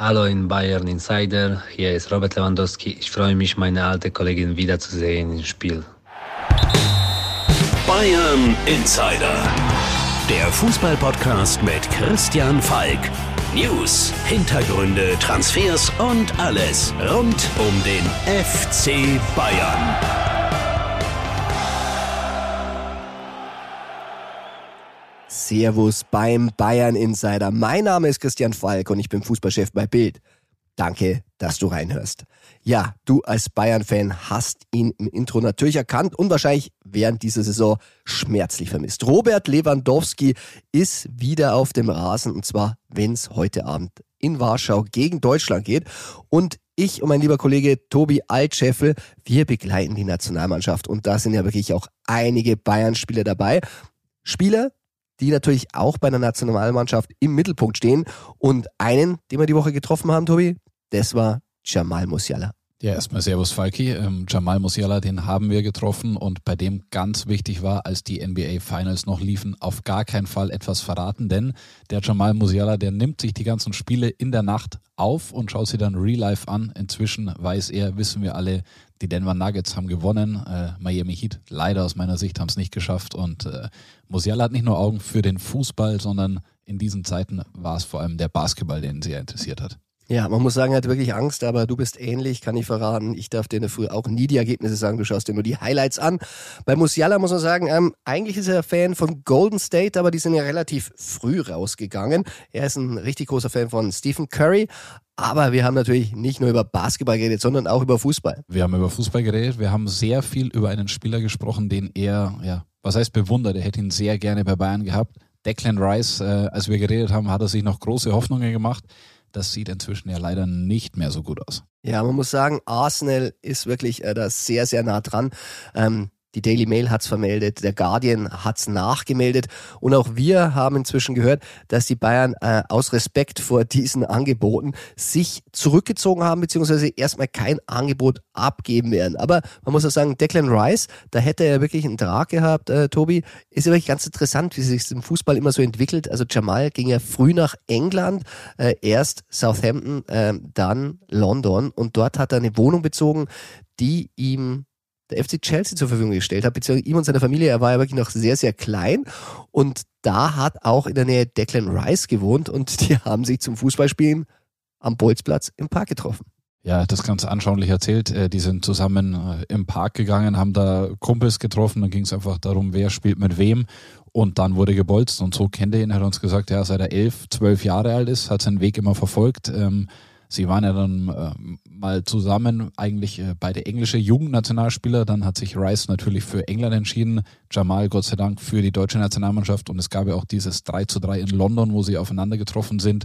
Hallo in Bayern Insider, hier ist Robert Lewandowski. Ich freue mich, meine alte Kollegin wiederzusehen im Spiel. Bayern Insider, der Fußballpodcast mit Christian Falk. News, Hintergründe, Transfers und alles rund um den FC Bayern. Servus beim Bayern Insider. Mein Name ist Christian Falk und ich bin Fußballchef bei Bild. Danke, dass du reinhörst. Ja, du als Bayern-Fan hast ihn im Intro natürlich erkannt und wahrscheinlich während dieser Saison schmerzlich vermisst. Robert Lewandowski ist wieder auf dem Rasen und zwar, wenn es heute Abend in Warschau gegen Deutschland geht. Und ich und mein lieber Kollege Tobi Altscheffel, wir begleiten die Nationalmannschaft und da sind ja wirklich auch einige Bayern-Spieler dabei. Spieler, die natürlich auch bei der Nationalmannschaft im Mittelpunkt stehen. Und einen, den wir die Woche getroffen haben, Tobi, das war Jamal Musiala. Ja, erstmal Servus Falki. Ähm, Jamal Musiala, den haben wir getroffen und bei dem ganz wichtig war, als die NBA Finals noch liefen, auf gar keinen Fall etwas verraten, denn der Jamal Musiala, der nimmt sich die ganzen Spiele in der Nacht auf und schaut sie dann real life an. Inzwischen weiß er, wissen wir alle, die Denver Nuggets haben gewonnen. Äh, Miami Heat leider aus meiner Sicht haben es nicht geschafft und äh, Musiala hat nicht nur Augen für den Fußball, sondern in diesen Zeiten war es vor allem der Basketball, den sie interessiert hat. Ja, man muss sagen, er hat wirklich Angst, aber du bist ähnlich, kann ich verraten. Ich darf dir in der Früh auch nie die Ergebnisse sagen, du schaust dir nur die Highlights an. Bei Musiala muss man sagen, ähm, eigentlich ist er Fan von Golden State, aber die sind ja relativ früh rausgegangen. Er ist ein richtig großer Fan von Stephen Curry, aber wir haben natürlich nicht nur über Basketball geredet, sondern auch über Fußball. Wir haben über Fußball geredet. Wir haben sehr viel über einen Spieler gesprochen, den er, ja, was heißt bewundert? Er hätte ihn sehr gerne bei Bayern gehabt. Declan Rice, äh, als wir geredet haben, hat er sich noch große Hoffnungen gemacht. Das sieht inzwischen ja leider nicht mehr so gut aus. Ja, man muss sagen, Arsenal ist wirklich äh, da sehr, sehr nah dran. Ähm, die Daily Mail hat's vermeldet, der Guardian hat's nachgemeldet und auch wir haben inzwischen gehört, dass die Bayern äh, aus Respekt vor diesen Angeboten sich zurückgezogen haben beziehungsweise erstmal kein Angebot abgeben werden. Aber man muss auch sagen, Declan Rice, da hätte er wirklich einen Trag gehabt, äh, Tobi. Ist ja wirklich ganz interessant, wie sich im Fußball immer so entwickelt. Also Jamal ging ja früh nach England, äh, erst Southampton, äh, dann London und dort hat er eine Wohnung bezogen, die ihm der FC Chelsea zur Verfügung gestellt hat, beziehungsweise ihm und seiner Familie. Er war ja wirklich noch sehr, sehr klein und da hat auch in der Nähe Declan Rice gewohnt und die haben sich zum Fußballspielen am Bolzplatz im Park getroffen. Ja, das ganz anschaulich erzählt. Äh, die sind zusammen äh, im Park gegangen, haben da Kumpels getroffen, dann ging es einfach darum, wer spielt mit wem und dann wurde gebolzt und so kennt er ihn, hat uns gesagt, ja, seit er elf, zwölf Jahre alt ist, hat seinen Weg immer verfolgt. Ähm, Sie waren ja dann äh, mal zusammen, eigentlich äh, beide englische Jugendnationalspieler. Dann hat sich Rice natürlich für England entschieden, Jamal Gott sei Dank für die deutsche Nationalmannschaft. Und es gab ja auch dieses 3 zu 3 in London, wo sie aufeinander getroffen sind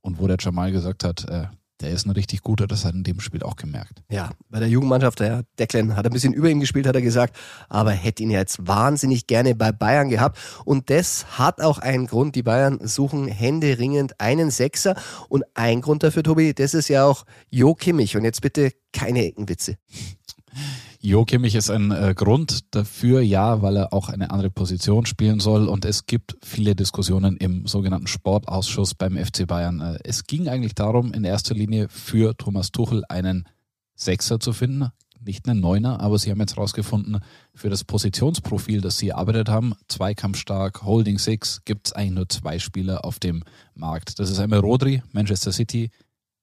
und wo der Jamal gesagt hat, äh, der ist ein richtig guter, das hat er in dem Spiel auch gemerkt. Ja, bei der Jugendmannschaft, der Declan hat ein bisschen über ihm gespielt, hat er gesagt, aber hätte ihn ja jetzt wahnsinnig gerne bei Bayern gehabt. Und das hat auch einen Grund. Die Bayern suchen händeringend einen Sechser. Und ein Grund dafür, Tobi, das ist ja auch Jo Kimmich. Und jetzt bitte keine Eckenwitze. Jo Kimmich ist ein äh, Grund dafür, ja, weil er auch eine andere Position spielen soll. Und es gibt viele Diskussionen im sogenannten Sportausschuss beim FC Bayern. Äh, es ging eigentlich darum, in erster Linie für Thomas Tuchel einen Sechser zu finden, nicht einen Neuner, aber sie haben jetzt herausgefunden, für das Positionsprofil, das sie erarbeitet haben, zweikampfstark, Holding Six, gibt es eigentlich nur zwei Spieler auf dem Markt. Das ist einmal Rodri, Manchester City,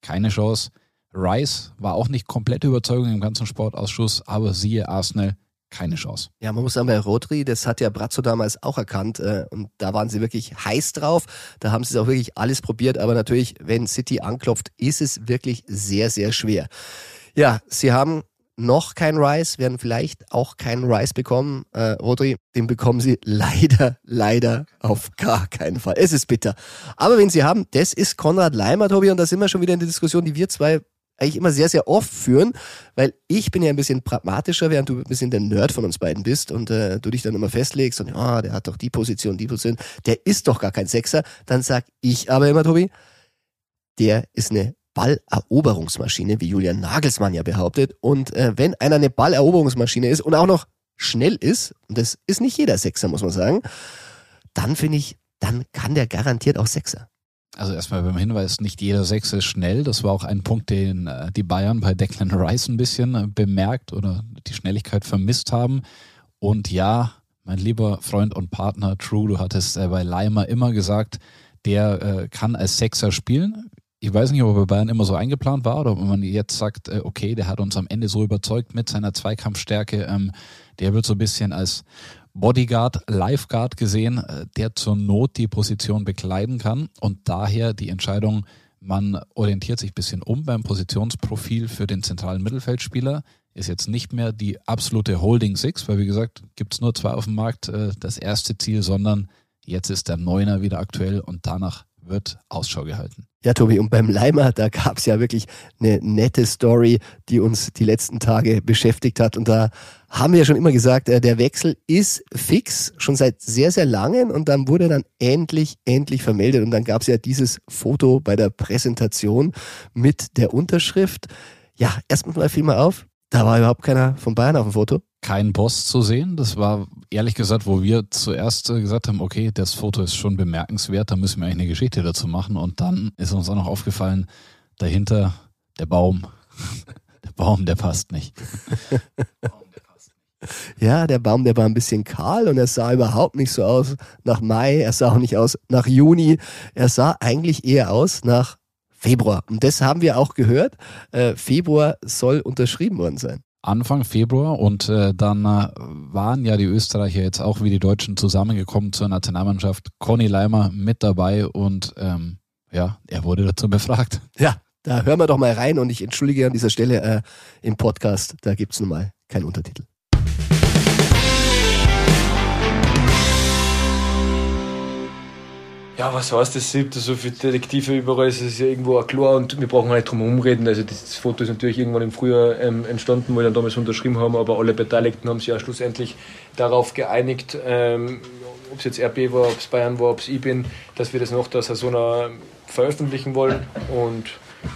keine Chance. Rice war auch nicht komplette Überzeugung im ganzen Sportausschuss, aber siehe Arsenal, keine Chance. Ja, man muss sagen, bei Rodri, das hat ja Brazzo damals auch erkannt äh, und da waren sie wirklich heiß drauf. Da haben sie es auch wirklich alles probiert, aber natürlich, wenn City anklopft, ist es wirklich sehr, sehr schwer. Ja, sie haben noch kein Rice, werden vielleicht auch keinen Rice bekommen. Äh, Rodri, den bekommen sie leider, leider auf gar keinen Fall. Es ist bitter. Aber wenn sie haben, das ist Konrad Leimer, Tobi, und da sind wir schon wieder in der Diskussion, die wir zwei eigentlich immer sehr, sehr oft führen, weil ich bin ja ein bisschen pragmatischer, während du ein bisschen der Nerd von uns beiden bist und äh, du dich dann immer festlegst und ja, oh, der hat doch die Position, die Position, der ist doch gar kein Sechser, dann sag ich aber immer, Tobi, der ist eine Balleroberungsmaschine, wie Julian Nagelsmann ja behauptet. Und äh, wenn einer eine Balleroberungsmaschine ist und auch noch schnell ist, und das ist nicht jeder Sechser, muss man sagen, dann finde ich, dann kann der garantiert auch Sechser. Also erstmal beim Hinweis, nicht jeder Sechse ist schnell. Das war auch ein Punkt, den äh, die Bayern bei Declan Rice ein bisschen äh, bemerkt oder die Schnelligkeit vermisst haben. Und ja, mein lieber Freund und Partner True, du hattest äh, bei Leimer immer gesagt, der kann als Sechser spielen. Ich weiß nicht, ob er bei Bayern immer so eingeplant war oder ob man jetzt sagt, okay, der hat uns am Ende so überzeugt mit seiner Zweikampfstärke. Ähm, der wird so ein bisschen als Bodyguard, Lifeguard gesehen, äh, der zur Not die Position bekleiden kann und daher die Entscheidung, man orientiert sich ein bisschen um beim Positionsprofil für den zentralen Mittelfeldspieler, ist jetzt nicht mehr die absolute Holding Six, weil wie gesagt, gibt es nur zwei auf dem Markt, äh, das erste Ziel, sondern jetzt ist der Neuner wieder aktuell und danach wird Ausschau gehalten. Ja, Tobi, und beim Leimer, da gab es ja wirklich eine nette Story, die uns die letzten Tage beschäftigt hat. Und da haben wir ja schon immer gesagt, äh, der Wechsel ist fix, schon seit sehr, sehr langen. Und dann wurde dann endlich, endlich vermeldet. Und dann gab es ja dieses Foto bei der Präsentation mit der Unterschrift. Ja, erstmal fiel mal auf, da war überhaupt keiner von Bayern auf dem Foto. Kein Boss zu sehen. Das war ehrlich gesagt, wo wir zuerst gesagt haben, okay, das Foto ist schon bemerkenswert, da müssen wir eigentlich eine Geschichte dazu machen. Und dann ist uns auch noch aufgefallen, dahinter der Baum. Der Baum, der passt nicht. Ja, der Baum, der war ein bisschen kahl und er sah überhaupt nicht so aus nach Mai, er sah auch nicht aus nach Juni, er sah eigentlich eher aus nach Februar. Und das haben wir auch gehört. Äh, Februar soll unterschrieben worden sein. Anfang Februar und äh, dann äh, waren ja die Österreicher jetzt auch wie die Deutschen zusammengekommen zur Nationalmannschaft. Conny Leimer mit dabei und ähm, ja, er wurde dazu befragt. Ja, da hören wir doch mal rein und ich entschuldige an dieser Stelle äh, im Podcast, da gibt's nun mal keinen Untertitel. Ja, was heißt das? Es gibt so viele Detektive überall, es ist ja irgendwo auch klar und wir brauchen nicht drum herum reden. Also das Foto ist natürlich irgendwann im Frühjahr ähm, entstanden, wo wir dann damals unterschrieben haben, aber alle Beteiligten haben sich ja schlussendlich darauf geeinigt, ähm, ob es jetzt RB war, ob es Bayern war, ob es ich bin, dass wir das nach der Saison veröffentlichen wollen und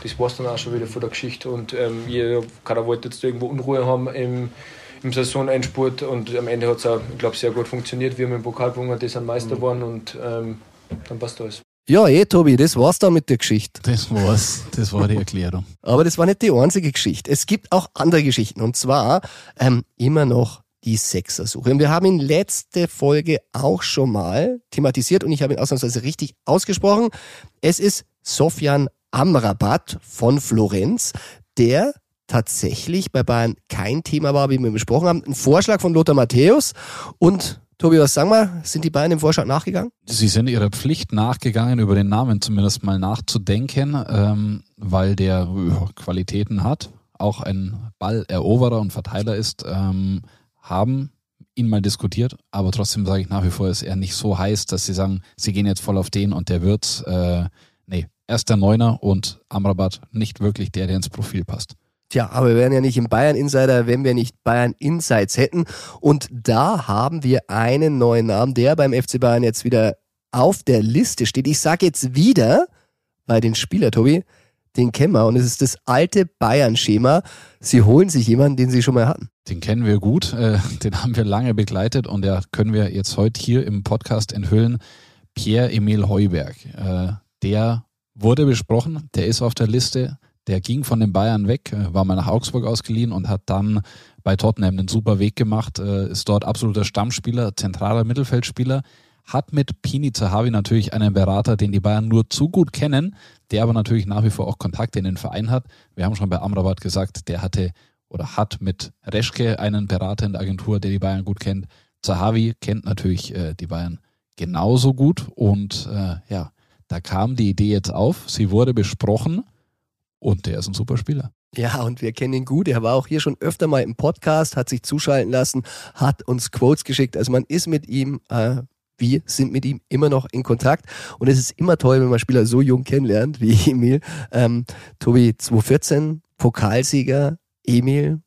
das war es dann auch schon wieder von der Geschichte und ähm, jeder, keiner wollte jetzt irgendwo Unruhe haben im, im Saisonendspurt und am Ende hat es auch, ich glaube, sehr gut funktioniert. Wir haben im Pokal gewonnen, die sind Meister geworden und ähm, dann passt alles. Ja, eh, Tobi, das war's dann mit der Geschichte. Das war's. Das war die Erklärung. Aber das war nicht die einzige Geschichte. Es gibt auch andere Geschichten. Und zwar ähm, immer noch die Sechsersuche. Und wir haben ihn letzte Folge auch schon mal thematisiert und ich habe ihn ausnahmsweise richtig ausgesprochen. Es ist Sofian Amrabat von Florenz, der tatsächlich bei Bayern kein Thema war, wie wir besprochen haben. Ein Vorschlag von Lothar Matthäus und Tobi, was sagen wir? Sind die Bayern dem Vorschlag nachgegangen? Sie sind ihrer Pflicht nachgegangen, über den Namen zumindest mal nachzudenken, ähm, weil der Qualitäten hat, auch ein Balleroberer und Verteiler ist, ähm, haben ihn mal diskutiert, aber trotzdem sage ich nach wie vor, ist er nicht so heiß, dass sie sagen, sie gehen jetzt voll auf den und der wird's. Äh, nee, erst der Neuner und Amrabat nicht wirklich der, der ins Profil passt. Tja, aber wir wären ja nicht im Bayern Insider, wenn wir nicht Bayern Insights hätten. Und da haben wir einen neuen Namen, der beim FC Bayern jetzt wieder auf der Liste steht. Ich sage jetzt wieder bei den Spieler, Tobi, den kennen wir. Und es ist das alte Bayern-Schema. Sie holen sich jemanden, den sie schon mal hatten. Den kennen wir gut, äh, den haben wir lange begleitet und der können wir jetzt heute hier im Podcast enthüllen. Pierre-Emil Heuberg. Äh, der wurde besprochen, der ist auf der Liste. Der ging von den Bayern weg, äh, war mal nach Augsburg ausgeliehen und hat dann bei Tottenham einen super Weg gemacht, äh, ist dort absoluter Stammspieler, zentraler Mittelfeldspieler, hat mit Pini Zahavi natürlich einen Berater, den die Bayern nur zu gut kennen, der aber natürlich nach wie vor auch Kontakte in den Verein hat. Wir haben schon bei Amrabat gesagt, der hatte oder hat mit Reschke einen Berater in der Agentur, der die Bayern gut kennt. Zahavi kennt natürlich äh, die Bayern genauso gut und ja, da kam die Idee jetzt auf, sie wurde besprochen und der ist ein super Spieler. Ja, und wir kennen ihn gut. Er war auch hier schon öfter mal im Podcast, hat sich zuschalten lassen, hat uns Quotes geschickt. Also man ist mit ihm, äh, wir sind mit ihm immer noch in Kontakt. Und es ist immer toll, wenn man Spieler so jung kennenlernt wie Emil. Ähm, Tobi, 2014, Pokalsieger, Emil,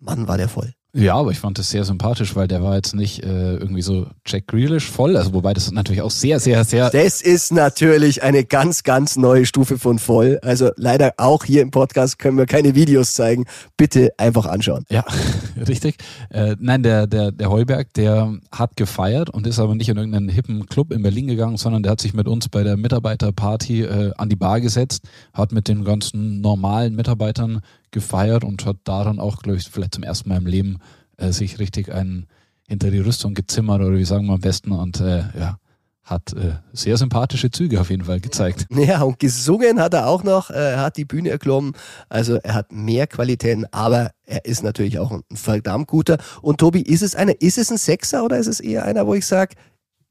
Mann, war der voll. Ja, aber ich fand das sehr sympathisch, weil der war jetzt nicht äh, irgendwie so Jack Grealish voll, also wobei das natürlich auch sehr, sehr, sehr... Das ist natürlich eine ganz, ganz neue Stufe von voll. Also leider auch hier im Podcast können wir keine Videos zeigen. Bitte einfach anschauen. Ja, richtig. Äh, nein, der, der, der Heuberg, der hat gefeiert und ist aber nicht in irgendeinen hippen Club in Berlin gegangen, sondern der hat sich mit uns bei der Mitarbeiterparty äh, an die Bar gesetzt, hat mit den ganzen normalen Mitarbeitern gefeiert und hat daran auch, glaube ich, vielleicht zum ersten Mal im Leben äh, sich richtig einen hinter die Rüstung gezimmert oder wie sagen wir am besten und äh, ja, hat äh, sehr sympathische Züge auf jeden Fall gezeigt. Ja, und gesungen hat er auch noch, äh, er hat die Bühne erklommen, also er hat mehr Qualitäten, aber er ist natürlich auch ein verdammt guter. Und Tobi, ist es einer, ist es ein Sechser oder ist es eher einer, wo ich sage,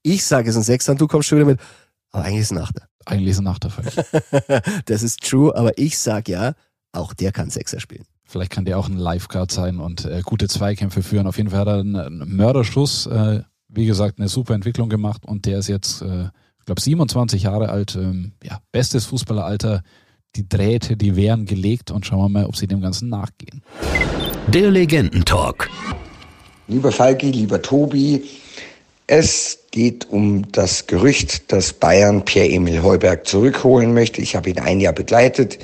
ich sage es ist ein Sechser und du kommst schon wieder mit, aber eigentlich ist es ein Achter. Eigentlich ist es ein Achter. das ist true, aber ich sage ja, auch der kann Sechser spielen. Vielleicht kann der auch ein Lifeguard sein und äh, gute Zweikämpfe führen. Auf jeden Fall hat er einen, einen Mörderschuss, äh, wie gesagt, eine super Entwicklung gemacht und der ist jetzt, äh, ich glaube, 27 Jahre alt. Ähm, ja, bestes Fußballeralter. Die Drähte, die wären gelegt und schauen wir mal, ob sie dem Ganzen nachgehen. Der Legendentalk. Lieber Falki, lieber Tobi, es geht um das Gerücht, dass Bayern Pierre-Emil Heuberg zurückholen möchte. Ich habe ihn ein Jahr begleitet.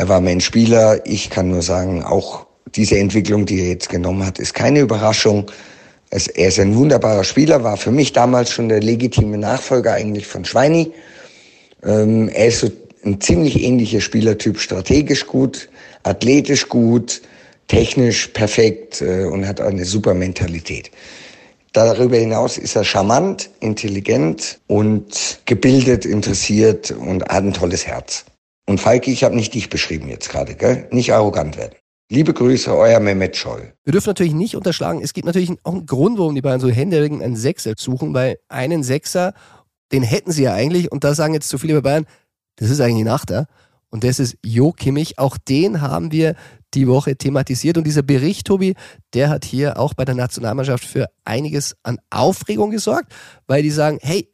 Er war mein Spieler. Ich kann nur sagen, auch diese Entwicklung, die er jetzt genommen hat, ist keine Überraschung. Es, er ist ein wunderbarer Spieler, war für mich damals schon der legitime Nachfolger eigentlich von Schweini. Ähm, er ist so ein ziemlich ähnlicher Spielertyp, strategisch gut, athletisch gut, technisch perfekt äh, und hat eine super Mentalität. Darüber hinaus ist er charmant, intelligent und gebildet, interessiert und hat ein tolles Herz. Und Falki, ich habe nicht dich beschrieben jetzt gerade, gell? Nicht arrogant werden. Liebe Grüße, euer Mehmet Scholl. Wir dürfen natürlich nicht unterschlagen, es gibt natürlich auch einen Grund, warum die Bayern so händeringend einen Sechser suchen, weil einen Sechser, den hätten sie ja eigentlich, und da sagen jetzt zu viele bei Bayern, das ist eigentlich ein Achter. Und das ist Jo Kimmich. Auch den haben wir die Woche thematisiert. Und dieser Bericht, Tobi, der hat hier auch bei der Nationalmannschaft für einiges an Aufregung gesorgt, weil die sagen, hey,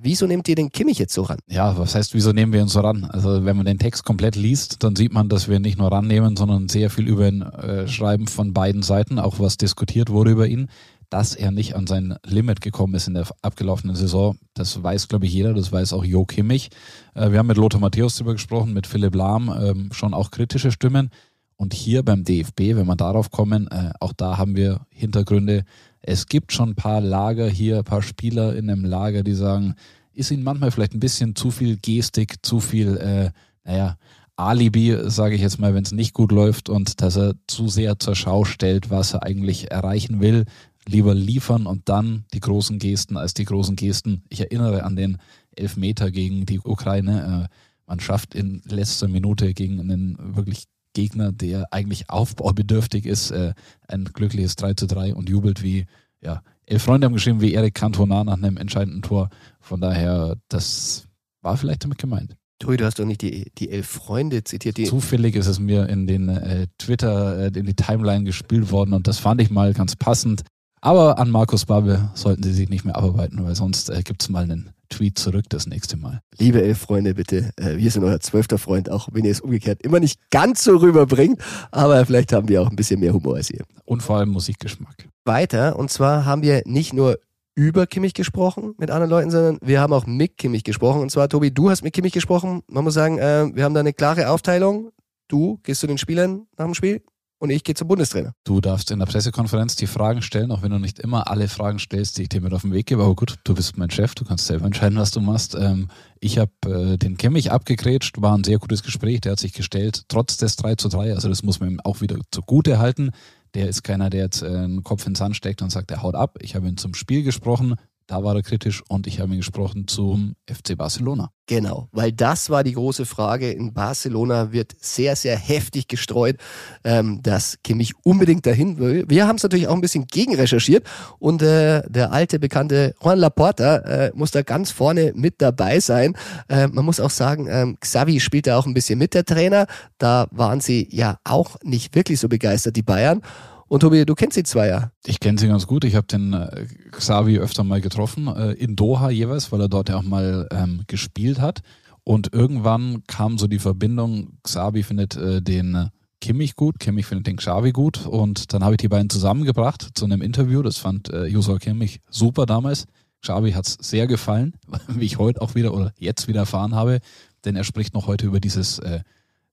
Wieso nehmt ihr den Kimmich jetzt so ran? Ja, was heißt, wieso nehmen wir ihn so ran? Also wenn man den Text komplett liest, dann sieht man, dass wir nicht nur rannehmen, sondern sehr viel über ihn äh, schreiben von beiden Seiten, auch was diskutiert wurde über ihn. Dass er nicht an sein Limit gekommen ist in der abgelaufenen Saison, das weiß, glaube ich, jeder, das weiß auch Jo Kimmich. Äh, wir haben mit Lothar Matthäus darüber gesprochen, mit Philipp Lahm, ähm, schon auch kritische Stimmen. Und hier beim DFB, wenn wir darauf kommen, äh, auch da haben wir Hintergründe, es gibt schon ein paar Lager hier, ein paar Spieler in einem Lager, die sagen, ist ihnen manchmal vielleicht ein bisschen zu viel Gestik, zu viel, äh, naja, Alibi, sage ich jetzt mal, wenn es nicht gut läuft und dass er zu sehr zur Schau stellt, was er eigentlich erreichen will. Lieber liefern und dann die großen Gesten als die großen Gesten. Ich erinnere an den Elfmeter gegen die Ukraine. Äh, man schafft in letzter Minute gegen einen wirklich Gegner, der eigentlich aufbaubedürftig ist, äh, ein glückliches 3 zu 3 und jubelt wie, ja, elf Freunde haben geschrieben wie Erik Cantona nach einem entscheidenden Tor. Von daher, das war vielleicht damit gemeint. Tui, du hast doch nicht die, die elf Freunde zitiert. Die Zufällig ist es mir in den äh, Twitter, äh, in die Timeline gespielt worden und das fand ich mal ganz passend. Aber an Markus Babe sollten sie sich nicht mehr abarbeiten, weil sonst äh, gibt es mal einen Tweet zurück das nächste Mal. Liebe Elf-Freunde, bitte, äh, wir sind euer zwölfter Freund, auch wenn ihr es umgekehrt immer nicht ganz so rüberbringt, aber vielleicht haben wir auch ein bisschen mehr Humor als ihr. Und vor allem Musikgeschmack. Weiter, und zwar haben wir nicht nur über Kimmich gesprochen mit anderen Leuten, sondern wir haben auch mit Kimmich gesprochen. Und zwar, Tobi, du hast mit Kimmich gesprochen. Man muss sagen, äh, wir haben da eine klare Aufteilung. Du gehst zu den Spielern nach dem Spiel, und ich gehe zum Bundestrainer. Du darfst in der Pressekonferenz die Fragen stellen, auch wenn du nicht immer alle Fragen stellst, die ich dir mit auf den Weg gebe. Aber gut, du bist mein Chef, du kannst selber entscheiden, was du machst. Ähm, ich habe äh, den Kimmich abgegrätscht, war ein sehr gutes Gespräch, der hat sich gestellt, trotz des 3 zu 3, also das muss man ihm auch wieder zugute halten. Der ist keiner, der jetzt äh, einen Kopf ins Sand steckt und sagt, er haut ab. Ich habe ihn zum Spiel gesprochen, da war er kritisch und ich habe ihn gesprochen zum FC Barcelona. Genau, weil das war die große Frage. In Barcelona wird sehr, sehr heftig gestreut, ähm, dass Kimmich unbedingt dahin will. Wir haben es natürlich auch ein bisschen gegenrecherchiert und äh, der alte bekannte Juan Laporta äh, muss da ganz vorne mit dabei sein. Äh, man muss auch sagen, ähm, Xavi spielt da auch ein bisschen mit der Trainer. Da waren sie ja auch nicht wirklich so begeistert, die Bayern. Und Tobi, du kennst die zwei ja. Ich kenne sie ganz gut. Ich habe den äh, Xavi öfter mal getroffen, äh, in Doha jeweils, weil er dort ja auch mal ähm, gespielt hat. Und irgendwann kam so die Verbindung, Xavi findet äh, den Kimmich gut, Kimmich findet den Xavi gut und dann habe ich die beiden zusammengebracht zu einem Interview. Das fand äh, Joshua Kimmich super damals. Xavi hat es sehr gefallen, wie ich heute auch wieder oder jetzt wieder erfahren habe, denn er spricht noch heute über dieses äh,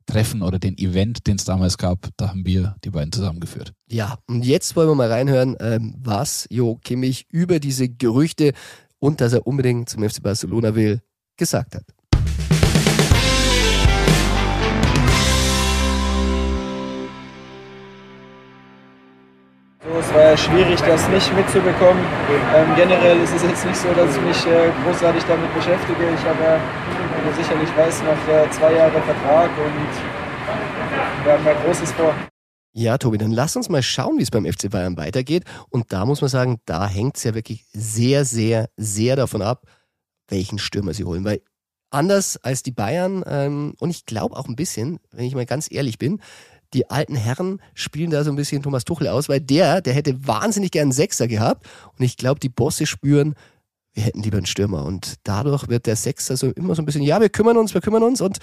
Treffen oder den Event, den es damals gab. Da haben wir die beiden zusammengeführt. Ja, und jetzt wollen wir mal reinhören, ähm, was Jo Kimmich über diese Gerüchte und dass er unbedingt zum FC Barcelona will, gesagt hat. Es war ja schwierig, das nicht mitzubekommen. Ähm, generell ist es jetzt nicht so, dass ich mich äh, großartig damit beschäftige. Ich habe ja, wie du sicherlich weißt, noch äh, zwei Jahre Vertrag und wir haben ja Großes vor. Ja, Tobi, dann lass uns mal schauen, wie es beim FC Bayern weitergeht. Und da muss man sagen, da hängt es ja wirklich sehr, sehr, sehr davon ab, welchen Stürmer sie holen. Weil anders als die Bayern, ähm, und ich glaube auch ein bisschen, wenn ich mal ganz ehrlich bin, die alten Herren spielen da so ein bisschen Thomas Tuchel aus, weil der, der hätte wahnsinnig gern einen Sechser gehabt. Und ich glaube, die Bosse spüren, wir hätten lieber einen Stürmer. Und dadurch wird der Sechser so immer so ein bisschen, ja, wir kümmern uns, wir kümmern uns. Und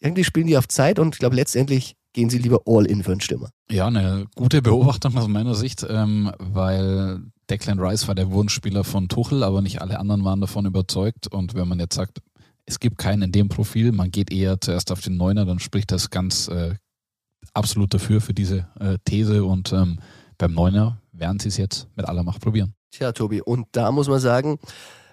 irgendwie spielen die auf Zeit und ich glaube, letztendlich gehen sie lieber all in für einen Stürmer. Ja, eine gute Beobachtung aus meiner Sicht, ähm, weil Declan Rice war der Wunschspieler von Tuchel, aber nicht alle anderen waren davon überzeugt. Und wenn man jetzt sagt, es gibt keinen in dem Profil, man geht eher zuerst auf den Neuner, dann spricht das ganz äh, absolut dafür, für diese äh, These. Und ähm, beim Neuner werden sie es jetzt mit aller Macht probieren. Tja, Tobi, und da muss man sagen,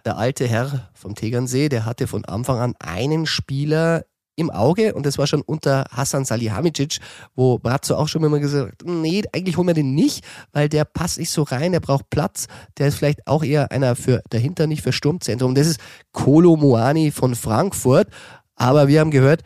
der alte Herr vom Tegernsee, der hatte von Anfang an einen Spieler im Auge und das war schon unter Hassan Salihamidzic, wo Brazzo auch schon immer gesagt hat, nee, eigentlich holen wir den nicht, weil der passt nicht so rein, der braucht Platz, der ist vielleicht auch eher einer für dahinter, nicht für Sturmzentrum. Das ist Kolo Moani von Frankfurt, aber wir haben gehört,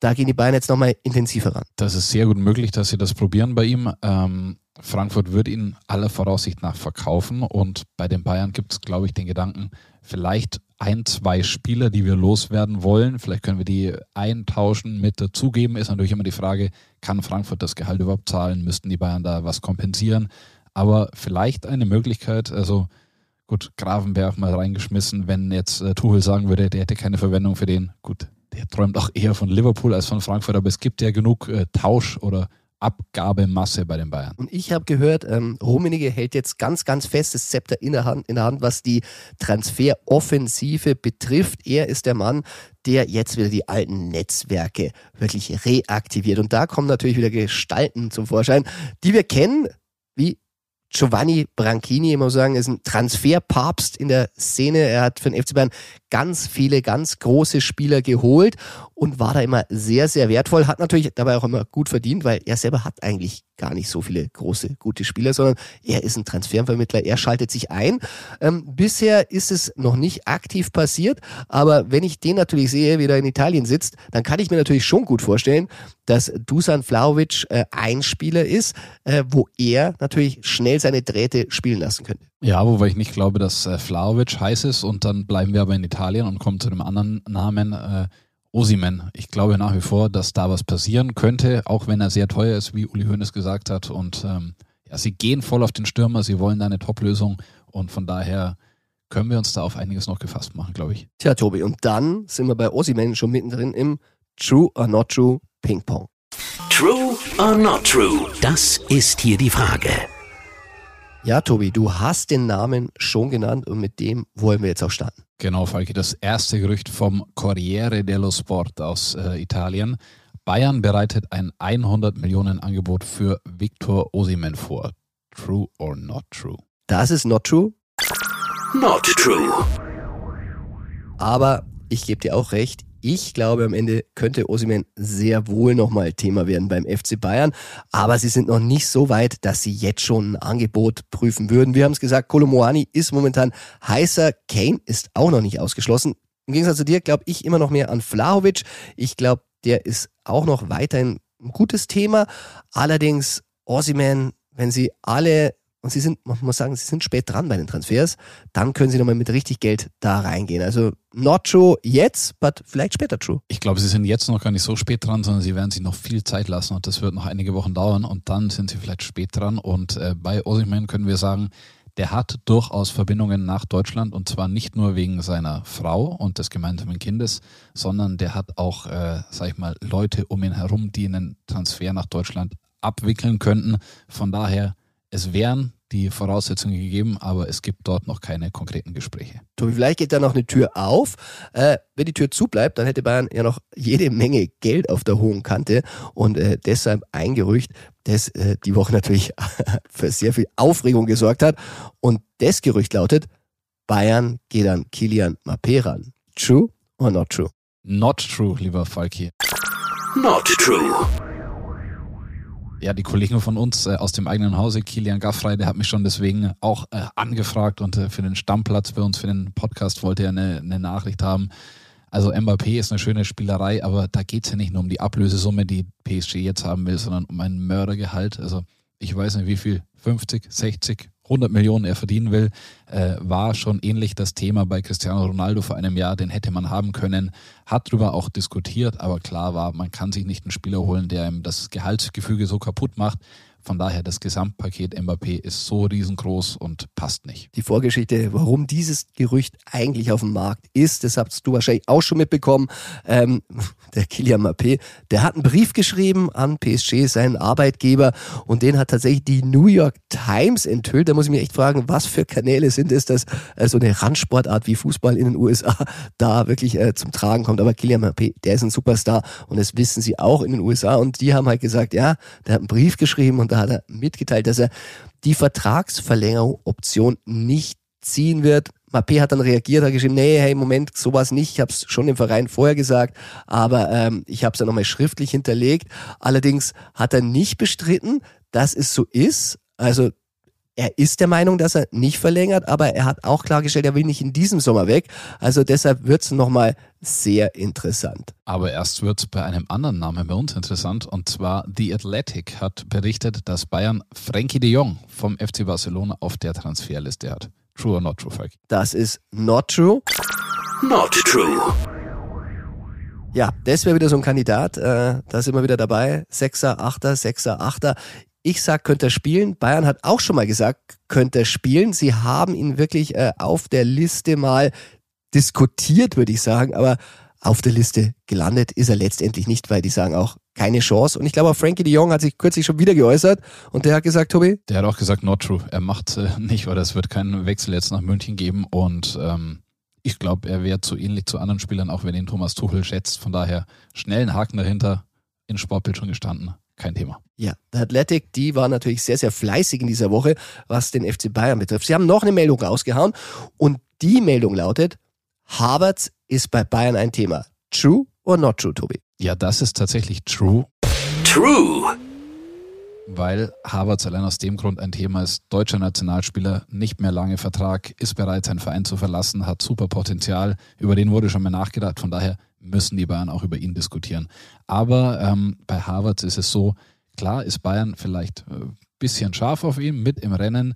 da gehen die Bayern jetzt nochmal intensiver ran. Das ist sehr gut möglich, dass sie das probieren bei ihm. Ähm, Frankfurt wird ihn aller Voraussicht nach verkaufen und bei den Bayern gibt es, glaube ich, den Gedanken, vielleicht ein, zwei Spieler, die wir loswerden wollen. Vielleicht können wir die eintauschen mit dazugeben. Ist natürlich immer die Frage, kann Frankfurt das Gehalt überhaupt zahlen? Müssten die Bayern da was kompensieren? Aber vielleicht eine Möglichkeit, also gut, Gravenberg mal reingeschmissen, wenn jetzt äh, Tuchel sagen würde, der hätte keine Verwendung für den. Gut, der träumt auch eher von Liverpool als von Frankfurt, aber es gibt ja genug äh, Tausch oder Abgabemasse bei den Bayern. Und ich habe gehört, ähm, Rummenigge hält jetzt ganz, ganz fest das Zepter in der, Hand, in der Hand, was die Transferoffensive betrifft. Er ist der Mann, der jetzt wieder die alten Netzwerke wirklich reaktiviert. Und da kommen natürlich wieder Gestalten zum Vorschein, die wir kennen, Giovanni Branchini, ich muss sagen, ist ein Transferpapst in der Szene. Er hat für den FC Bayern ganz viele, ganz große Spieler geholt und war da immer sehr, sehr wertvoll. Hat natürlich dabei auch immer gut verdient, weil er selber hat eigentlich gar nicht so viele große, gute Spieler, sondern er ist ein Transfervermittler. Er schaltet sich ein. Ähm, bisher ist es noch nicht aktiv passiert, aber wenn ich den natürlich sehe, wie er in Italien sitzt, dann kann ich mir natürlich schon gut vorstellen, dass Dusan Vlaovic äh, ein Spieler ist, äh, wo er natürlich schnell seine Drähte spielen lassen könnte. Ja, wobei ich nicht glaube, dass äh, Vlaovic heiß ist und dann bleiben wir aber in Italien und kommen zu dem anderen Namen äh, Osimen. Ich glaube nach wie vor, dass da was passieren könnte, auch wenn er sehr teuer ist, wie Uli Hoeneß gesagt hat. Und ähm, ja, sie gehen voll auf den Stürmer, sie wollen da eine Top-Lösung und von daher können wir uns da auf einiges noch gefasst machen, glaube ich. Tja, Tobi, und dann sind wir bei Osimen schon mittendrin im True or Not True Ping Pong. True or not true? Das ist hier die Frage. Ja, Tobi, du hast den Namen schon genannt und mit dem wollen wir jetzt auch starten. Genau, Falki, das erste Gerücht vom Corriere dello Sport aus äh, Italien. Bayern bereitet ein 100 Millionen Angebot für Victor Osimen vor. True or not true? Das ist not true. Not true. Aber ich gebe dir auch recht, ich glaube, am Ende könnte Osimen sehr wohl nochmal Thema werden beim FC Bayern. Aber sie sind noch nicht so weit, dass sie jetzt schon ein Angebot prüfen würden. Wir haben es gesagt, Kolomoani ist momentan heißer. Kane ist auch noch nicht ausgeschlossen. Im Gegensatz zu dir glaube ich immer noch mehr an Flahovic. Ich glaube, der ist auch noch weiterhin ein gutes Thema. Allerdings, Osiman, wenn sie alle und sie sind, man muss sagen, sie sind spät dran bei den Transfers, dann können sie nochmal mit richtig Geld da reingehen. Also not true jetzt, but vielleicht später true. Ich glaube, sie sind jetzt noch gar nicht so spät dran, sondern sie werden sich noch viel Zeit lassen und das wird noch einige Wochen dauern und dann sind sie vielleicht spät dran. Und äh, bei Osimhen können wir sagen, der hat durchaus Verbindungen nach Deutschland und zwar nicht nur wegen seiner Frau und des gemeinsamen Kindes, sondern der hat auch, äh, sag ich mal, Leute um ihn herum, die einen Transfer nach Deutschland abwickeln könnten. Von daher, es wären die Voraussetzungen gegeben, aber es gibt dort noch keine konkreten Gespräche. Tobi, vielleicht geht da noch eine Tür auf. Äh, wenn die Tür zu bleibt, dann hätte Bayern ja noch jede Menge Geld auf der hohen Kante und äh, deshalb ein Gerücht, das äh, die Woche natürlich für sehr viel Aufregung gesorgt hat. Und das Gerücht lautet, Bayern geht an Kilian Mappé ran. True or not true? Not true, lieber Falki. Not true. Ja, die Kollegen von uns äh, aus dem eigenen Hause, Kilian Gaffrey, der hat mich schon deswegen auch äh, angefragt und äh, für den Stammplatz bei uns, für den Podcast wollte er eine, eine Nachricht haben. Also Mbappé ist eine schöne Spielerei, aber da geht's ja nicht nur um die Ablösesumme, die PSG jetzt haben will, sondern um ein Mördergehalt. Also ich weiß nicht, wie viel, 50, 60, 100 Millionen er verdienen will, äh, war schon ähnlich das Thema bei Cristiano Ronaldo vor einem Jahr. Den hätte man haben können, hat darüber auch diskutiert, aber klar war, man kann sich nicht einen Spieler holen, der ihm das Gehaltsgefüge so kaputt macht. Von daher, das Gesamtpaket Mbappé ist so riesengroß und passt nicht. Die Vorgeschichte, warum dieses Gerücht eigentlich auf dem Markt ist, das hast du wahrscheinlich auch schon mitbekommen. Ähm, der Kilian Mbappé, der hat einen Brief geschrieben an PSG, seinen Arbeitgeber, und den hat tatsächlich die New York Times enthüllt. Da muss ich mich echt fragen, was für Kanäle sind es, dass äh, so eine Randsportart wie Fußball in den USA da wirklich äh, zum Tragen kommt. Aber Kilian Mbappé, der ist ein Superstar und das wissen sie auch in den USA. Und die haben halt gesagt, ja, der hat einen Brief geschrieben und da hat er mitgeteilt, dass er die Vertragsverlängerung Option nicht ziehen wird. Mappé hat dann reagiert, hat geschrieben, nee, hey, Moment, sowas nicht. Ich habe es schon im Verein vorher gesagt, aber ähm, ich habe es ja nochmal schriftlich hinterlegt. Allerdings hat er nicht bestritten, dass es so ist. Also er ist der Meinung, dass er nicht verlängert, aber er hat auch klargestellt, er will nicht in diesem Sommer weg. Also deshalb wird es nochmal sehr interessant. Aber erst wird es bei einem anderen Namen bei uns interessant und zwar The Athletic hat berichtet, dass Bayern Frankie de Jong vom FC Barcelona auf der Transferliste hat. True or not true, Falk? Das ist not true. Not true. Ja, das wäre wieder so ein Kandidat. Äh, da sind wir wieder dabei. Sechser, Achter, Sechser, Achter. Ich sag, könnte er spielen. Bayern hat auch schon mal gesagt, könnte er spielen. Sie haben ihn wirklich äh, auf der Liste mal diskutiert, würde ich sagen, aber auf der Liste gelandet ist er letztendlich nicht, weil die sagen auch keine Chance. Und ich glaube, auch Frankie de Jong hat sich kürzlich schon wieder geäußert und der hat gesagt, Tobi? Der hat auch gesagt, not true. Er macht äh, nicht, weil es wird keinen Wechsel jetzt nach München geben und ähm, ich glaube, er wäre zu ähnlich zu anderen Spielern, auch wenn ihn Thomas Tuchel schätzt. Von daher schnell einen Haken dahinter, in Sportbild schon gestanden. Kein Thema. Ja, der Athletic, die war natürlich sehr, sehr fleißig in dieser Woche, was den FC Bayern betrifft. Sie haben noch eine Meldung rausgehauen und die Meldung lautet, Harvard ist bei Bayern ein Thema. True or not true, Tobi? Ja, das ist tatsächlich true. True. Weil Havertz allein aus dem Grund ein Thema ist. Deutscher Nationalspieler, nicht mehr lange Vertrag, ist bereit, seinen Verein zu verlassen, hat super Potenzial. Über den wurde schon mal nachgedacht. Von daher müssen die Bayern auch über ihn diskutieren. Aber ähm, bei Havertz ist es so, klar ist Bayern vielleicht ein äh, bisschen scharf auf ihn, mit im Rennen,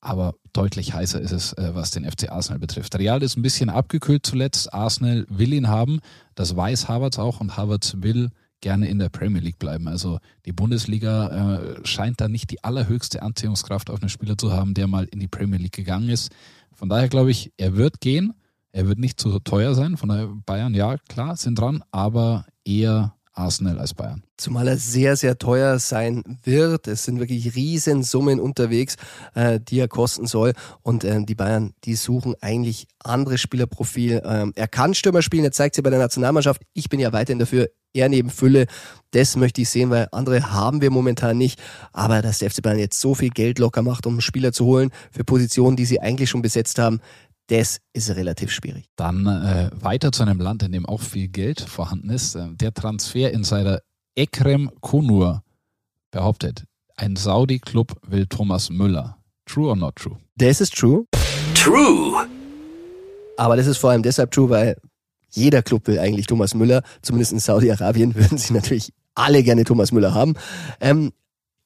aber deutlich heißer ist es, äh, was den FC Arsenal betrifft. Real ist ein bisschen abgekühlt zuletzt. Arsenal will ihn haben. Das weiß Havertz auch und Havertz will gerne in der Premier League bleiben. Also die Bundesliga äh, scheint da nicht die allerhöchste Anziehungskraft auf einen Spieler zu haben, der mal in die Premier League gegangen ist. Von daher glaube ich, er wird gehen. Er wird nicht zu teuer sein. Von daher Bayern, ja, klar, sind dran, aber eher Arsenal als Bayern. Zumal er sehr, sehr teuer sein wird. Es sind wirklich Riesensummen unterwegs, äh, die er kosten soll. Und äh, die Bayern, die suchen eigentlich andere Spielerprofil. Ähm, er kann Stürmer spielen, er zeigt sie bei der Nationalmannschaft. Ich bin ja weiterhin dafür, er neben Fülle. Das möchte ich sehen, weil andere haben wir momentan nicht. Aber dass der FC Bayern jetzt so viel Geld locker macht, um Spieler zu holen für Positionen, die sie eigentlich schon besetzt haben, das ist relativ schwierig. Dann äh, weiter zu einem Land, in dem auch viel Geld vorhanden ist. Äh, der Transferinsider Ekrem Kunur behauptet, ein Saudi-Club will Thomas Müller. True or not true? Das ist true. True. Aber das ist vor allem deshalb true, weil jeder Club will eigentlich Thomas Müller. Zumindest in Saudi-Arabien würden sie natürlich alle gerne Thomas Müller haben. Ähm,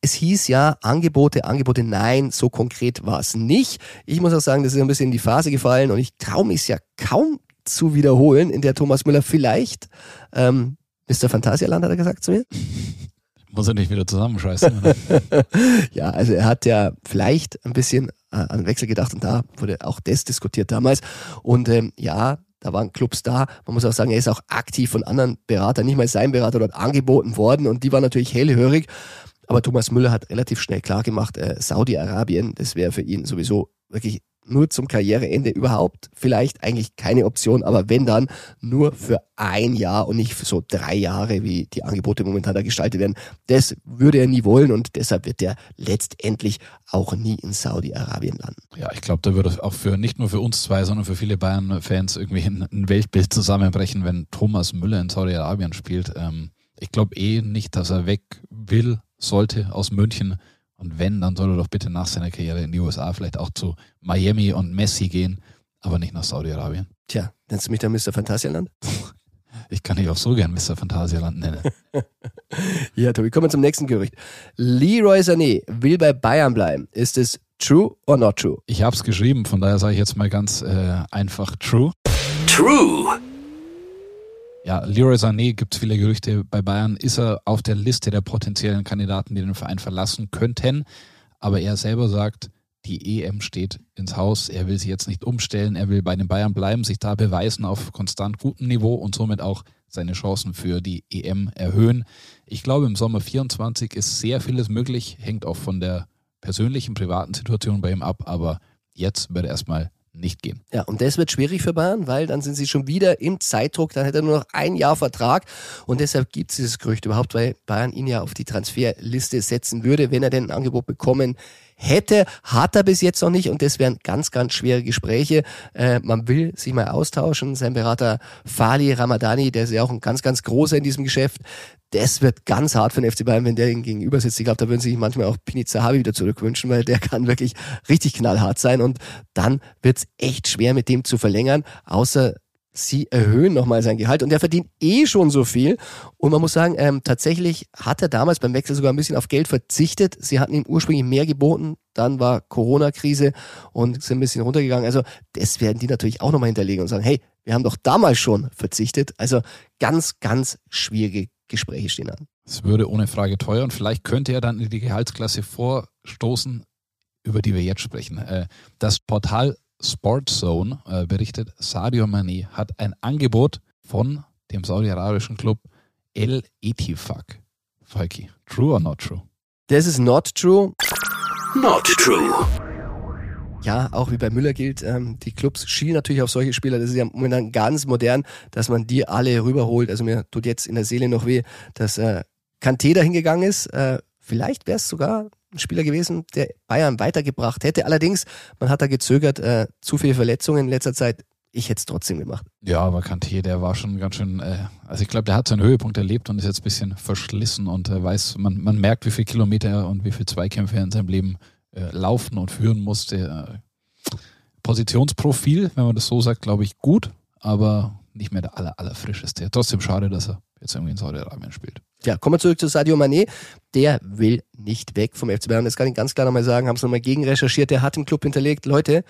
es hieß ja Angebote, Angebote, nein, so konkret war es nicht. Ich muss auch sagen, das ist ein bisschen in die Phase gefallen und ich traue mich ja kaum zu wiederholen, in der Thomas Müller vielleicht, ähm, Mr. Phantasialand hat er gesagt zu mir. Muss er nicht wieder zusammenscheißen. ja, also er hat ja vielleicht ein bisschen äh, an Wechsel gedacht und da wurde auch das diskutiert damals. Und ähm, ja, da waren Clubs da. Man muss auch sagen, er ist auch aktiv von anderen Beratern, nicht mal sein Berater dort angeboten worden und die waren natürlich hellhörig. Aber Thomas Müller hat relativ schnell klar gemacht, äh, Saudi-Arabien, das wäre für ihn sowieso wirklich nur zum Karriereende überhaupt vielleicht eigentlich keine Option, aber wenn dann nur für ein Jahr und nicht für so drei Jahre, wie die Angebote momentan da gestaltet werden. Das würde er nie wollen und deshalb wird er letztendlich auch nie in Saudi-Arabien landen. Ja, ich glaube, da würde auch für nicht nur für uns zwei, sondern für viele Bayern-Fans irgendwie ein, Weltbild zusammenbrechen, wenn Thomas Müller in Saudi-Arabien spielt. Ähm, ich glaube eh nicht, dass er weg will, sollte aus München und wenn, dann soll er doch bitte nach seiner Karriere in die USA vielleicht auch zu Miami und Messi gehen, aber nicht nach Saudi-Arabien. Tja, nennst du mich dann Mr. Phantasialand? Ich kann dich auch so gern Mr. Phantasialand nennen. ja, Tobi, kommen wir zum nächsten Gerücht. Leroy Sané will bei Bayern bleiben. Ist es true or not true? Ich habe es geschrieben, von daher sage ich jetzt mal ganz äh, einfach true. True. Ja, Leroy Sané gibt es viele Gerüchte. Bei Bayern ist er auf der Liste der potenziellen Kandidaten, die den Verein verlassen könnten. Aber er selber sagt, die EM steht ins Haus. Er will sich jetzt nicht umstellen. Er will bei den Bayern bleiben, sich da beweisen auf konstant gutem Niveau und somit auch seine Chancen für die EM erhöhen. Ich glaube, im Sommer 24 ist sehr vieles möglich, hängt auch von der persönlichen, privaten Situation bei ihm ab. Aber jetzt wird er erstmal nicht gehen. Ja, und das wird schwierig für Bayern, weil dann sind sie schon wieder im Zeitdruck, dann hätte er nur noch ein Jahr Vertrag und deshalb gibt es dieses Gerücht überhaupt, weil Bayern ihn ja auf die Transferliste setzen würde, wenn er denn ein Angebot bekommen hätte, hat er bis jetzt noch nicht und das wären ganz, ganz schwere Gespräche. Äh, man will sich mal austauschen. Sein Berater Fali Ramadani, der ist ja auch ein ganz, ganz großer in diesem Geschäft, das wird ganz hart für den FC Bayern, wenn der ihn gegenüber sitzt. Ich glaube, da würden sich manchmal auch Pini Zahavi wieder zurückwünschen, weil der kann wirklich richtig knallhart sein und dann wird's echt schwer mit dem zu verlängern, außer sie erhöhen nochmal sein Gehalt und er verdient eh schon so viel. Und man muss sagen, ähm, tatsächlich hat er damals beim Wechsel sogar ein bisschen auf Geld verzichtet. Sie hatten ihm ursprünglich mehr geboten, dann war Corona-Krise und sind ein bisschen runtergegangen. Also das werden die natürlich auch nochmal hinterlegen und sagen, hey, wir haben doch damals schon verzichtet. Also ganz, ganz schwierige Gespräche stehen an. Es würde ohne Frage teuer und vielleicht könnte er dann in die Gehaltsklasse vorstoßen, über die wir jetzt sprechen. Äh, das Portal Sportzone äh, berichtet, Sadio Mane hat ein Angebot von dem saudi-arabischen Club El Etifak. Falki, true or not true? Das ist not true. Not true ja, auch wie bei Müller gilt, ähm, die Clubs schielen natürlich auf solche Spieler. Das ist ja momentan ganz modern, dass man die alle rüberholt. Also mir tut jetzt in der Seele noch weh, dass äh, Kanté da hingegangen ist. Äh, vielleicht wäre es sogar Spieler gewesen, der Bayern weitergebracht hätte. Allerdings, man hat da gezögert, äh, zu viele Verletzungen in letzter Zeit. Ich hätte es trotzdem gemacht. Ja, aber Kanté, der war schon ganz schön, äh, also ich glaube, der hat seinen Höhepunkt erlebt und ist jetzt ein bisschen verschlissen und äh, weiß, man, man merkt, wie viele Kilometer und wie viele Zweikämpfe er in seinem Leben äh, laufen und führen musste. Äh, Positionsprofil, wenn man das so sagt, glaube ich, gut, aber nicht mehr der aller, aller frischeste. Trotzdem schade, dass er jetzt irgendwie in Saudi-Arabien spielt. Ja, kommen wir zurück zu Sadio Mané. Der will nicht weg vom FC Bayern. Das kann ich ganz klar nochmal sagen. Haben es nochmal gegen recherchiert. Der hat im Club hinterlegt, Leute,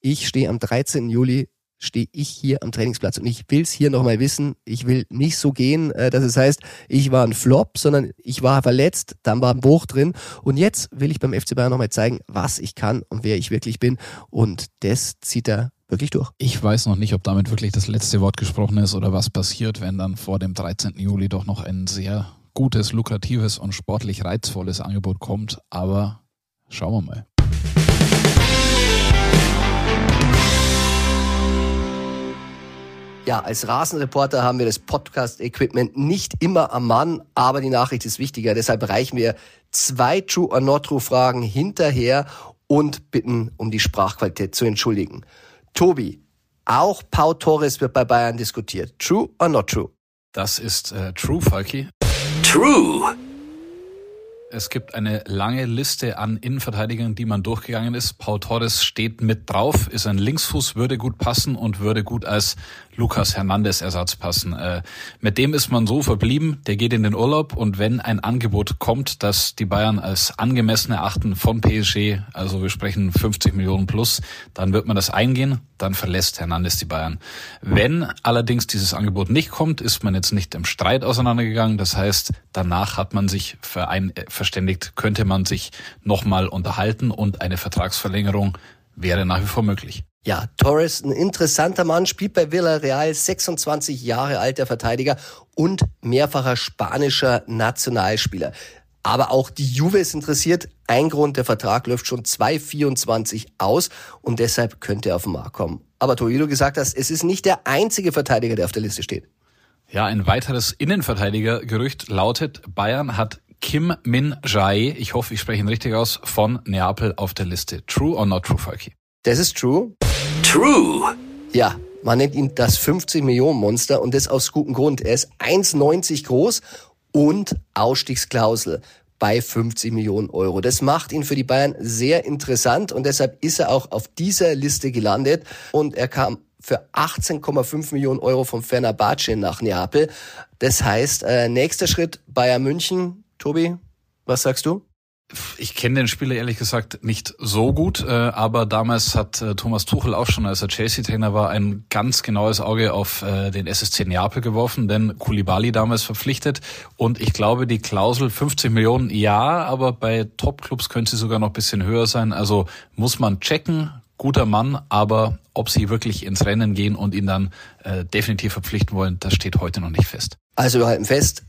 ich stehe am 13. Juli stehe ich hier am Trainingsplatz und ich will es hier nochmal wissen. Ich will nicht so gehen, äh, dass es heißt, ich war ein Flop, sondern ich war verletzt, dann war ein Bruch drin und jetzt will ich beim FC Bayern nochmal zeigen, was ich kann und wer ich wirklich bin und das zieht er wirklich durch. Ich weiß noch nicht, ob damit wirklich das letzte Wort gesprochen ist oder was passiert, wenn dann vor dem 13. Juli doch noch ein sehr gutes, lukratives und sportlich reizvolles Angebot kommt, aber schauen wir mal. Ja, als Rasenreporter haben wir das Podcast-Equipment nicht immer am Mann, aber die Nachricht ist wichtiger. Deshalb reichen wir zwei True or Not True Fragen hinterher und bitten um die Sprachqualität zu entschuldigen. Tobi, auch Pau Torres wird bei Bayern diskutiert. True or not true? Das ist äh, true, Falki. True. Es gibt eine lange Liste an Innenverteidigern, die man durchgegangen ist. Paul Torres steht mit drauf, ist ein Linksfuß, würde gut passen und würde gut als Lukas Hernandez Ersatz passen. Äh, mit dem ist man so verblieben, der geht in den Urlaub und wenn ein Angebot kommt, das die Bayern als angemessen erachten von PSG, also wir sprechen 50 Millionen plus, dann wird man das eingehen, dann verlässt Hernandez die Bayern. Wenn allerdings dieses Angebot nicht kommt, ist man jetzt nicht im Streit auseinandergegangen. Das heißt, danach hat man sich für ein verständigt, könnte man sich nochmal unterhalten und eine Vertragsverlängerung wäre nach wie vor möglich. Ja, Torres, ein interessanter Mann, spielt bei Villarreal, 26 Jahre alter Verteidiger und mehrfacher spanischer Nationalspieler. Aber auch die Juve ist interessiert. Ein Grund, der Vertrag läuft schon 2024 aus und deshalb könnte er auf den Markt kommen. Aber Tobi, du gesagt hast, es ist nicht der einzige Verteidiger, der auf der Liste steht. Ja, ein weiteres Innenverteidigergerücht lautet, Bayern hat Kim Min Jae, ich hoffe, ich spreche ihn richtig aus, von Neapel auf der Liste. True or not true, Falki? Das ist true. True. Ja, man nennt ihn das 50 Millionen Monster und das aus gutem Grund. Er ist 1,90 groß und Ausstiegsklausel bei 50 Millionen Euro. Das macht ihn für die Bayern sehr interessant und deshalb ist er auch auf dieser Liste gelandet und er kam für 18,5 Millionen Euro vom Fenerbahce nach Neapel. Das heißt, äh, nächster Schritt Bayern München. Tobi, was sagst du? Ich kenne den Spieler ehrlich gesagt nicht so gut, äh, aber damals hat äh, Thomas Tuchel auch schon, als er Chelsea-Trainer war, ein ganz genaues Auge auf äh, den SSC Neapel geworfen, denn Koulibaly damals verpflichtet und ich glaube, die Klausel 50 Millionen, ja, aber bei Top-Clubs könnte sie sogar noch ein bisschen höher sein, also muss man checken, guter Mann, aber ob sie wirklich ins Rennen gehen und ihn dann äh, definitiv verpflichten wollen, das steht heute noch nicht fest. Also wir halten fest,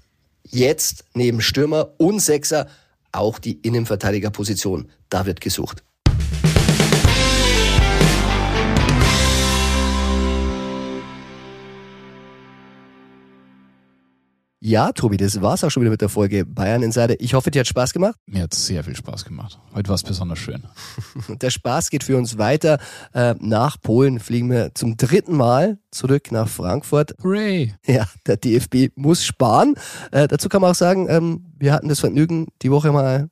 jetzt neben Stürmer und Sechser auch die Innenverteidigerposition. Da wird gesucht. Ja, Tobi, das war's auch schon wieder mit der Folge Bayern Insider. Ich hoffe, dir hat Spaß gemacht. Mir hat sehr viel Spaß gemacht. Heute war es besonders schön. Der Spaß geht für uns weiter. Äh, nach Polen fliegen wir zum dritten Mal zurück nach Frankfurt. Hooray! Ja, der DFB muss sparen. Äh, dazu kann man auch sagen, ähm, wir hatten das Vergnügen, die Woche mal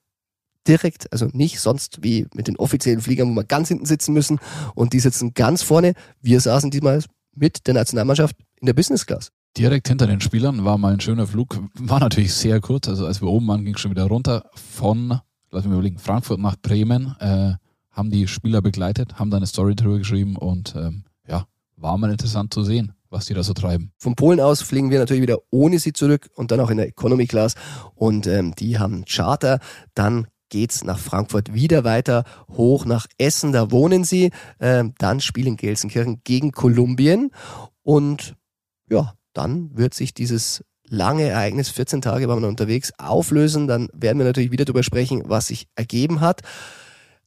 direkt, also nicht sonst wie mit den offiziellen Fliegern, wo wir ganz hinten sitzen müssen und die sitzen ganz vorne. Wir saßen diesmal mit der Nationalmannschaft in der Business Class. Direkt hinter den Spielern war mal ein schöner Flug. War natürlich sehr kurz. Also als wir oben waren, ging es schon wieder runter von, lass mich überlegen, Frankfurt nach Bremen. Äh, haben die Spieler begleitet, haben da eine Story drüber geschrieben und ähm, ja, war mal interessant zu sehen, was die da so treiben. Von Polen aus fliegen wir natürlich wieder ohne sie zurück und dann auch in der Economy Class. Und ähm, die haben Charter. Dann geht's nach Frankfurt wieder weiter hoch nach Essen. Da wohnen sie. Ähm, dann spielen Gelsenkirchen gegen Kolumbien. Und ja, dann wird sich dieses lange Ereignis, 14 Tage waren wir unterwegs, auflösen. Dann werden wir natürlich wieder darüber sprechen, was sich ergeben hat.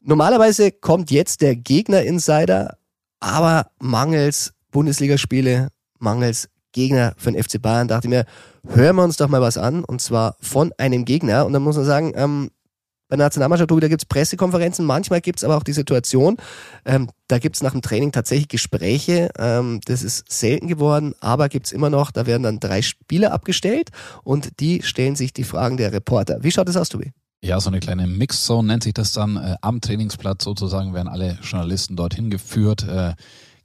Normalerweise kommt jetzt der Gegner-Insider, aber mangels Bundesligaspiele, mangels Gegner für den FC Bayern, dachte ich mir, hören wir uns doch mal was an und zwar von einem Gegner. Und dann muss man sagen, ähm, bei der Nationalmannschaft, da gibt es Pressekonferenzen, manchmal gibt es aber auch die Situation, ähm, da gibt es nach dem Training tatsächlich Gespräche, ähm, das ist selten geworden, aber gibt es immer noch, da werden dann drei Spieler abgestellt und die stellen sich die Fragen der Reporter. Wie schaut das aus, Tobi? Ja, so eine kleine Mixzone nennt sich das dann. Äh, am Trainingsplatz sozusagen werden alle Journalisten dorthin geführt. Äh,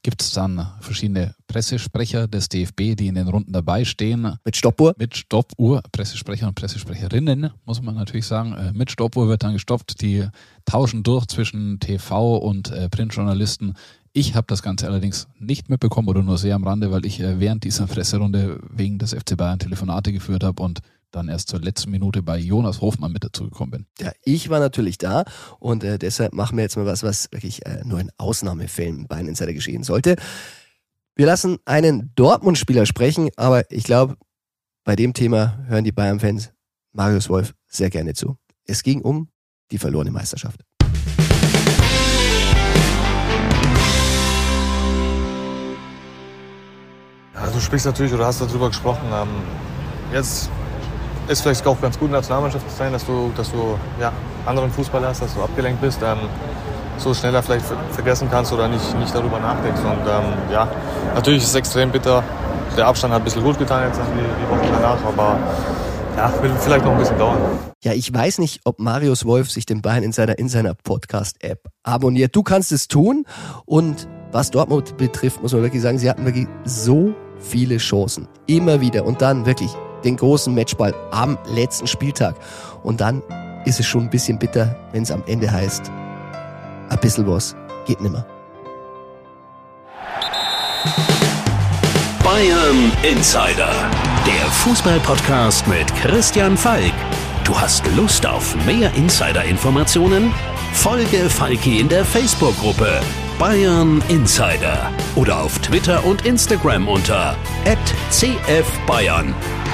gibt es dann verschiedene Pressesprecher des DFB, die in den Runden dabei stehen. Mit Stoppuhr? Mit Stoppuhr. Pressesprecher und Pressesprecherinnen, muss man natürlich sagen. Äh, mit Stoppuhr wird dann gestoppt. Die tauschen durch zwischen TV und äh, Printjournalisten. Ich habe das Ganze allerdings nicht mitbekommen oder nur sehr am Rande, weil ich äh, während dieser Presserunde wegen des FC Bayern Telefonate geführt habe und dann erst zur letzten Minute bei Jonas Hofmann mit dazugekommen bin. Ja, ich war natürlich da und äh, deshalb machen wir jetzt mal was, was wirklich äh, nur in Ausnahmefällen bei einem Insider geschehen sollte. Wir lassen einen Dortmund-Spieler sprechen, aber ich glaube, bei dem Thema hören die Bayern-Fans Marius Wolf sehr gerne zu. Es ging um die verlorene Meisterschaft. Ja, du sprichst natürlich oder hast darüber gesprochen. Ähm, jetzt ist vielleicht auch ganz gut Nationalmannschaft zu sein, dass du, dass du ja, anderen Fußball hast, dass du abgelenkt bist, ähm, so schneller vielleicht vergessen kannst oder nicht, nicht darüber nachdenkst. Und ähm, ja, natürlich ist es extrem bitter. Der Abstand hat ein bisschen gut getan jetzt die, die Wochen danach, aber ja, will vielleicht noch ein bisschen dauern. Ja, ich weiß nicht, ob Marius Wolf sich den Bayern Insider in seiner Podcast-App abonniert. Du kannst es tun. Und was Dortmund betrifft, muss man wirklich sagen, sie hatten wirklich so viele Chancen. Immer wieder. Und dann wirklich den großen Matchball am letzten Spieltag. Und dann ist es schon ein bisschen bitter, wenn es am Ende heißt, ein bisschen was geht nimmer. Bayern Insider, der Fußballpodcast mit Christian Falk. Du hast Lust auf mehr Insider-Informationen? Folge Falki in der Facebook-Gruppe Bayern Insider oder auf Twitter und Instagram unter @cfbayern.